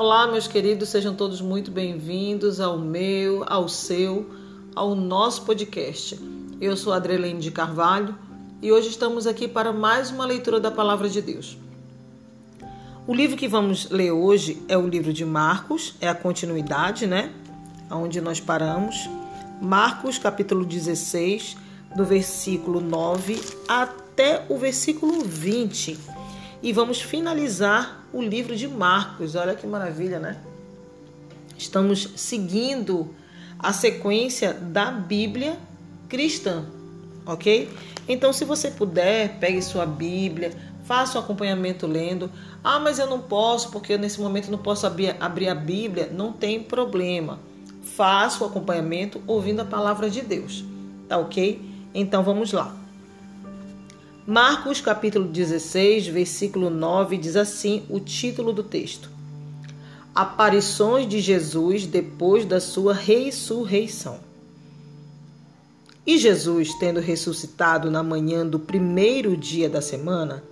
Olá, meus queridos, sejam todos muito bem-vindos ao meu, ao seu, ao nosso podcast. Eu sou Adrelene de Carvalho e hoje estamos aqui para mais uma leitura da Palavra de Deus. O livro que vamos ler hoje é o livro de Marcos, é a continuidade, né? Onde nós paramos. Marcos, capítulo 16, do versículo 9 até o versículo 20. E vamos finalizar o livro de Marcos. Olha que maravilha, né? Estamos seguindo a sequência da Bíblia cristã, ok? Então, se você puder, pegue sua Bíblia, faça o um acompanhamento lendo. Ah, mas eu não posso porque nesse momento não posso abrir, abrir a Bíblia. Não tem problema. Faça o acompanhamento ouvindo a palavra de Deus, tá ok? Então vamos lá. Marcos capítulo 16, versículo 9 diz assim o título do texto: Aparições de Jesus depois da sua ressurreição. E Jesus, tendo ressuscitado na manhã do primeiro dia da semana,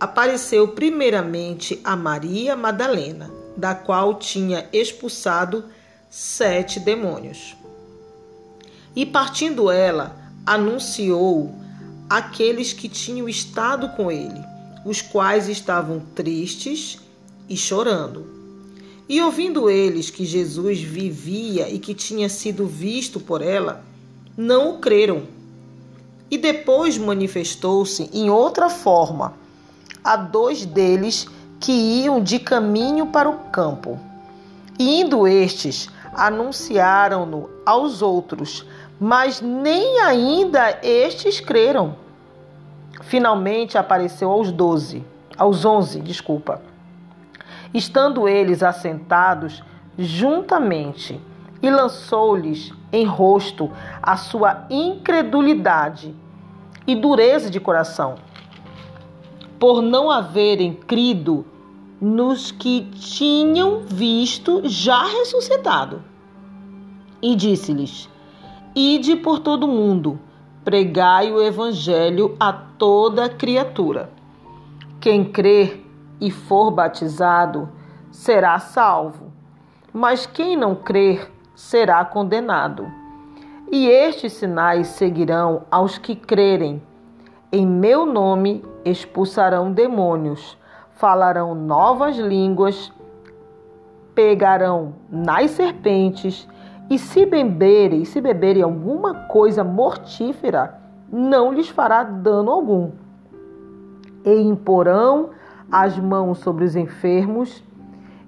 apareceu primeiramente a Maria Madalena, da qual tinha expulsado sete demônios. E partindo ela, anunciou aqueles que tinham estado com ele, os quais estavam tristes e chorando. E ouvindo eles que Jesus vivia e que tinha sido visto por ela, não o creram. E depois manifestou-se em outra forma a dois deles que iam de caminho para o campo. E indo estes, anunciaram-no aos outros, mas nem ainda estes creram. Finalmente apareceu aos doze, aos onze, desculpa. Estando eles assentados juntamente, e lançou-lhes em rosto a sua incredulidade e dureza de coração, por não haverem crido nos que tinham visto já ressuscitado. E disse-lhes: Ide por todo mundo, pregai o evangelho a toda criatura. Quem crer e for batizado será salvo, mas quem não crer será condenado. E estes sinais seguirão aos que crerem. Em meu nome expulsarão demônios, falarão novas línguas, pegarão nas serpentes e se beberem, se beberem alguma coisa mortífera, não lhes fará dano algum. E imporão as mãos sobre os enfermos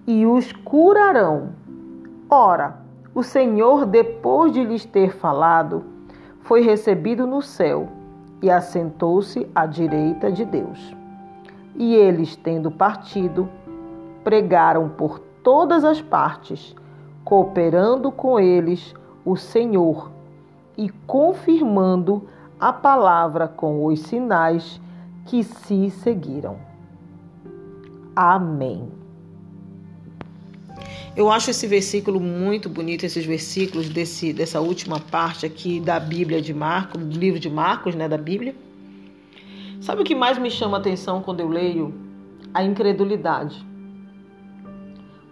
e os curarão. Ora, o Senhor, depois de lhes ter falado, foi recebido no céu e assentou-se à direita de Deus. E eles, tendo partido, pregaram por todas as partes cooperando com eles o Senhor e confirmando a palavra com os sinais que se seguiram. Amém. Eu acho esse versículo muito bonito, esses versículos desse, dessa última parte aqui da Bíblia de Marcos, do livro de Marcos, né, da Bíblia. Sabe o que mais me chama a atenção quando eu leio? A incredulidade.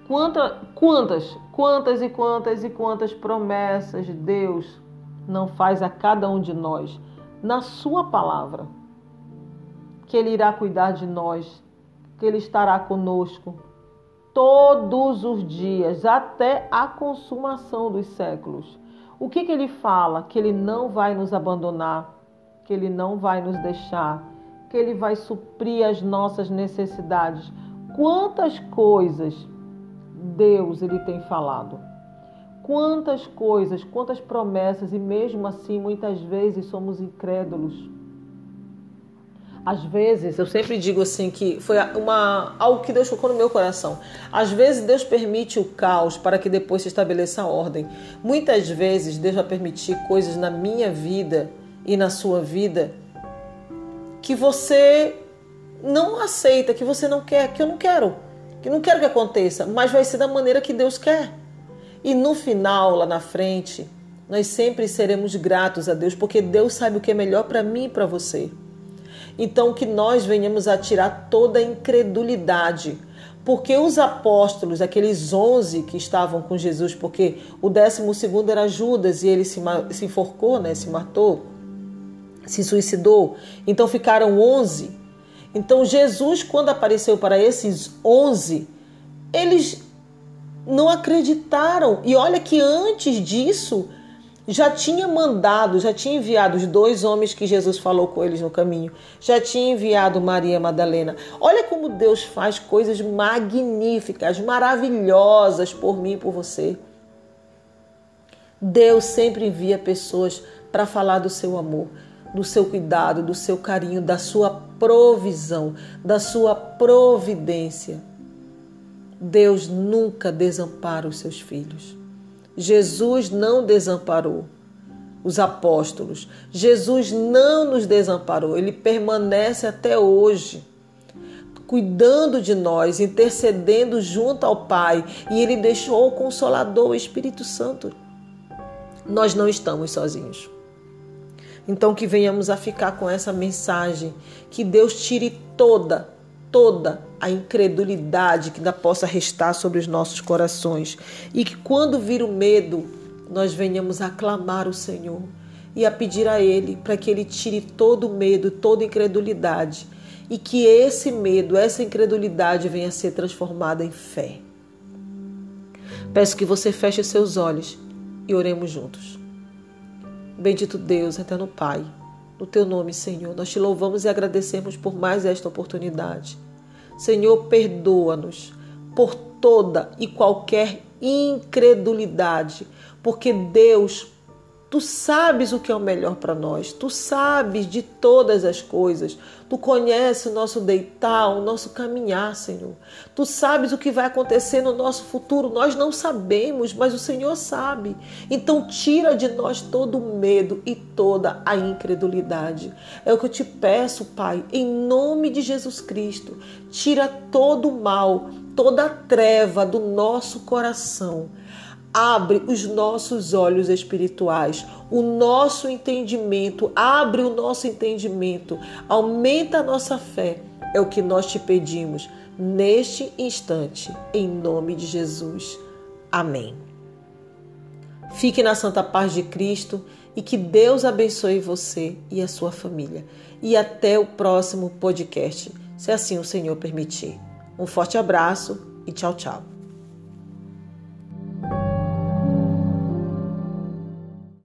Quanta, quantas, quantas e quantas e quantas promessas Deus não faz a cada um de nós na Sua palavra? Que Ele irá cuidar de nós, que Ele estará conosco todos os dias, até a consumação dos séculos. O que, que Ele fala? Que Ele não vai nos abandonar, que Ele não vai nos deixar, que Ele vai suprir as nossas necessidades. Quantas coisas Deus ele tem falado. Quantas coisas, quantas promessas e mesmo assim muitas vezes somos incrédulos. Às vezes, eu sempre digo assim que foi uma algo que Deus colocou no meu coração. Às vezes Deus permite o caos para que depois se estabeleça a ordem. Muitas vezes Deus vai permitir coisas na minha vida e na sua vida que você não aceita, que você não quer, que eu não quero que não quero que aconteça, mas vai ser da maneira que Deus quer. E no final, lá na frente, nós sempre seremos gratos a Deus, porque Deus sabe o que é melhor para mim e para você. Então, que nós venhamos a tirar toda a incredulidade, porque os apóstolos, aqueles onze que estavam com Jesus, porque o décimo segundo era Judas e ele se, se enforcou, né, se matou, se suicidou, então ficaram onze. Então Jesus, quando apareceu para esses onze, eles não acreditaram. E olha que antes disso, já tinha mandado, já tinha enviado os dois homens que Jesus falou com eles no caminho, já tinha enviado Maria Madalena. Olha como Deus faz coisas magníficas, maravilhosas por mim e por você. Deus sempre envia pessoas para falar do seu amor, do seu cuidado, do seu carinho, da sua provisão, da sua providência. Deus nunca desampara os seus filhos. Jesus não desamparou os apóstolos. Jesus não nos desamparou, ele permanece até hoje, cuidando de nós, intercedendo junto ao Pai, e ele deixou o consolador, o Espírito Santo. Nós não estamos sozinhos. Então que venhamos a ficar com essa mensagem, que Deus tire toda, toda a incredulidade que ainda possa restar sobre os nossos corações e que quando vir o medo, nós venhamos a clamar o Senhor e a pedir a Ele para que Ele tire todo o medo, toda a incredulidade e que esse medo, essa incredulidade venha a ser transformada em fé. Peço que você feche seus olhos e oremos juntos. Bendito Deus, eterno Pai, no teu nome, Senhor, nós te louvamos e agradecemos por mais esta oportunidade. Senhor, perdoa-nos por toda e qualquer incredulidade, porque Deus Tu sabes o que é o melhor para nós, tu sabes de todas as coisas, tu conheces o nosso deitar, o nosso caminhar, Senhor. Tu sabes o que vai acontecer no nosso futuro, nós não sabemos, mas o Senhor sabe. Então, tira de nós todo o medo e toda a incredulidade. É o que eu te peço, Pai, em nome de Jesus Cristo. Tira todo o mal, toda a treva do nosso coração abre os nossos olhos espirituais, o nosso entendimento, abre o nosso entendimento, aumenta a nossa fé. É o que nós te pedimos neste instante, em nome de Jesus. Amém. Fique na santa paz de Cristo e que Deus abençoe você e a sua família. E até o próximo podcast, se assim o Senhor permitir. Um forte abraço e tchau, tchau.